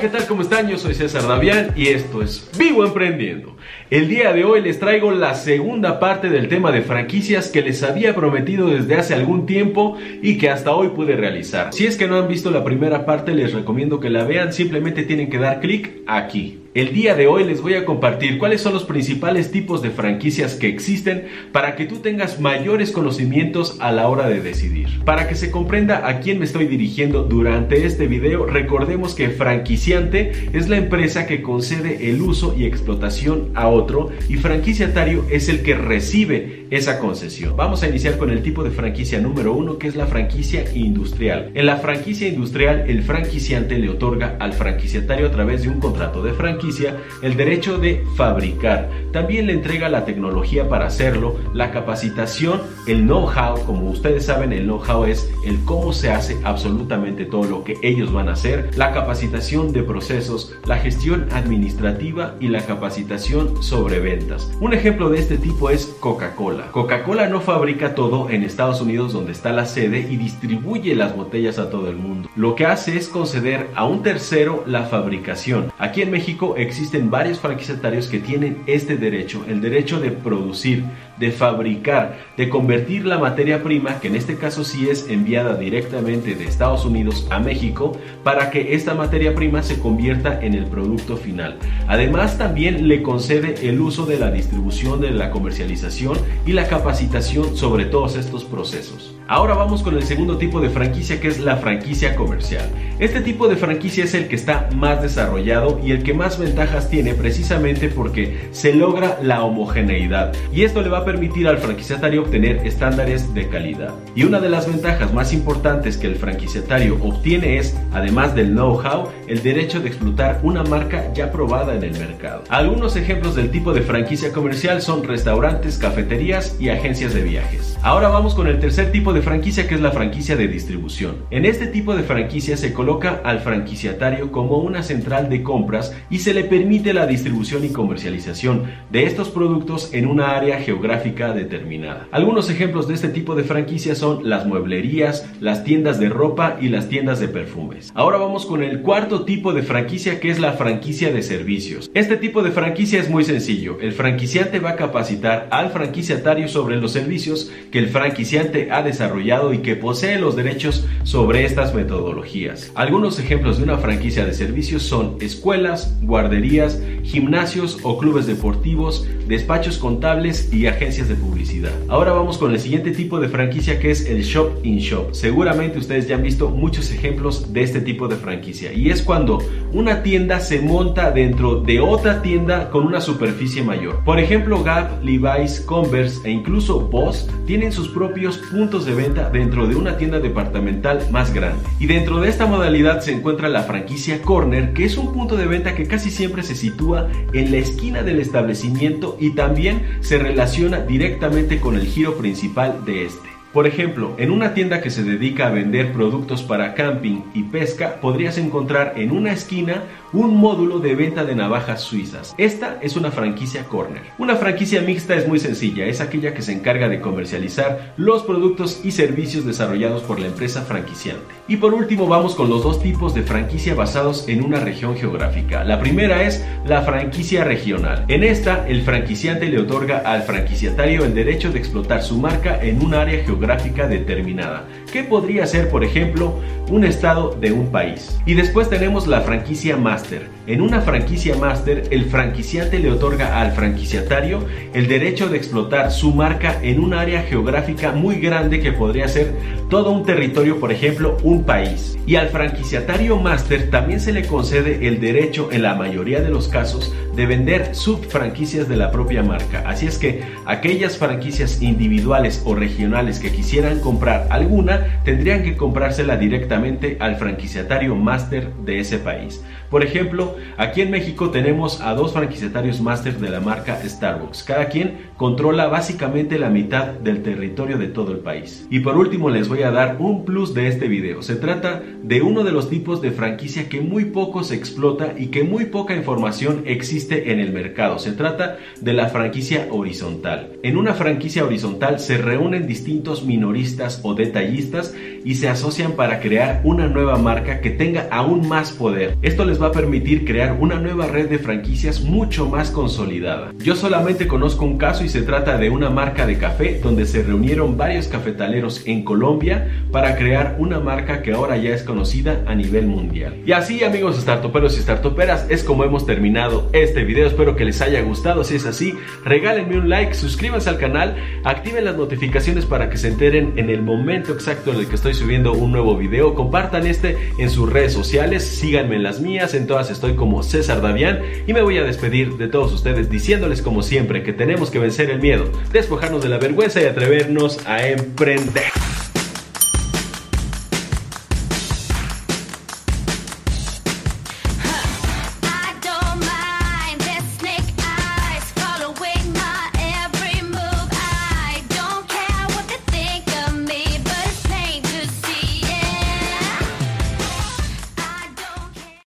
¿qué tal? ¿Cómo están? Yo soy César Davián y esto es Vivo Emprendiendo. El día de hoy les traigo la segunda parte del tema de franquicias que les había prometido desde hace algún tiempo y que hasta hoy pude realizar. Si es que no han visto la primera parte, les recomiendo que la vean, simplemente tienen que dar clic aquí. El día de hoy les voy a compartir cuáles son los principales tipos de franquicias que existen para que tú tengas mayores conocimientos a la hora de decidir. Para que se comprenda a quién me estoy dirigiendo durante este video, recordemos que franquiciante es la empresa que concede el uso y explotación a otro y franquiciatario es el que recibe esa concesión. Vamos a iniciar con el tipo de franquicia número uno que es la franquicia industrial. En la franquicia industrial el franquiciante le otorga al franquiciatario a través de un contrato de franquicia el derecho de fabricar. También le entrega la tecnología para hacerlo, la capacitación, el know-how. Como ustedes saben, el know-how es el cómo se hace absolutamente todo lo que ellos van a hacer, la capacitación de procesos, la gestión administrativa y la capacitación sobre ventas. Un ejemplo de este tipo es Coca-Cola. Coca-Cola no fabrica todo en Estados Unidos donde está la sede y distribuye las botellas a todo el mundo. Lo que hace es conceder a un tercero la fabricación. Aquí en México existen varios franquiciatarios que tienen este derecho, el derecho de producir, de fabricar, de convertir la materia prima, que en este caso sí es enviada directamente de Estados Unidos a México, para que esta materia prima se convierta en el producto final. Además también le concede el uso de la distribución, de la comercialización y la capacitación sobre todos estos procesos. Ahora vamos con el segundo tipo de franquicia que es la franquicia comercial. Este tipo de franquicia es el que está más desarrollado y el que más ventajas tiene precisamente porque se logra la homogeneidad y esto le va permitir al franquiciatario obtener estándares de calidad. Y una de las ventajas más importantes que el franquiciatario obtiene es, además del know-how, el derecho de explotar una marca ya probada en el mercado. Algunos ejemplos del tipo de franquicia comercial son restaurantes, cafeterías y agencias de viajes. Ahora vamos con el tercer tipo de franquicia que es la franquicia de distribución. En este tipo de franquicia se coloca al franquiciatario como una central de compras y se le permite la distribución y comercialización de estos productos en una área geográfica determinada. Algunos ejemplos de este tipo de franquicia son las mueblerías, las tiendas de ropa y las tiendas de perfumes. Ahora vamos con el cuarto tipo de franquicia que es la franquicia de servicios. Este tipo de franquicia es muy sencillo. El franquiciante va a capacitar al franquiciatario sobre los servicios que el franquiciante ha desarrollado y que posee los derechos sobre estas metodologías. Algunos ejemplos de una franquicia de servicios son escuelas, guarderías, gimnasios o clubes deportivos, despachos contables y agencias de publicidad. Ahora vamos con el siguiente tipo de franquicia que es el shop in shop. Seguramente ustedes ya han visto muchos ejemplos de este tipo de franquicia y es cuando una tienda se monta dentro de otra tienda con una superficie mayor. Por ejemplo, Gap, Levi's, Converse e incluso Boss tienen sus propios puntos de venta dentro de una tienda departamental más grande. Y dentro de esta modalidad se encuentra la franquicia Corner, que es un punto de venta que casi siempre se sitúa en la esquina del establecimiento y también se relaciona directamente con el giro principal de este. Por ejemplo, en una tienda que se dedica a vender productos para camping y pesca, podrías encontrar en una esquina un módulo de venta de navajas suizas. Esta es una franquicia corner. Una franquicia mixta es muy sencilla, es aquella que se encarga de comercializar los productos y servicios desarrollados por la empresa franquiciante. Y por último vamos con los dos tipos de franquicia basados en una región geográfica. La primera es la franquicia regional. En esta, el franquiciante le otorga al franquiciatario el derecho de explotar su marca en un área geográfica determinada, que podría ser, por ejemplo, un estado de un país. Y después tenemos la franquicia En una franquicia master, el franquiciante le otorga al franquiciatario el derecho de explotar su marca en un área geográfica muy grande que podría ser todo un territorio, por ejemplo, un país. Y al franquiciatario master también se le concede el derecho, en la mayoría de los casos, de vender subfranquicias de la propia marca. Así es que aquellas franquicias individuales o regionales que quisieran comprar alguna, tendrían que comprársela directamente al franquiciatario máster de ese país. Por ejemplo, aquí en México tenemos a dos franquiciatarios máster de la marca Starbucks. Cada quien controla básicamente la mitad del territorio de todo el país. Y por último les voy a dar un plus de este video. Se trata de uno de los tipos de franquicia que muy poco se explota y que muy poca información existe en el mercado. Se trata de la franquicia horizontal. En una franquicia horizontal se reúnen distintos minoristas o detallistas y se asocian para crear una nueva marca que tenga aún más poder. Esto les va a permitir crear una nueva red de franquicias mucho más consolidada. Yo solamente conozco un caso y se trata de una marca de café donde se reunieron varios cafetaleros en Colombia para crear una marca que ahora ya es conocida a nivel mundial. Y así amigos startuperos y startuperas es como hemos terminado este video. Espero que les haya gustado. Si es así, regálenme un like, suscríbanse al canal, activen las notificaciones para que se enteren en el momento exacto en el que estoy subiendo un nuevo video. Compartan este en sus redes sociales, síganme en las mías, en todas estoy como César Davián y me voy a despedir de todos ustedes diciéndoles como siempre que tenemos que vencer el miedo, despojarnos de la vergüenza y atrevernos a emprender.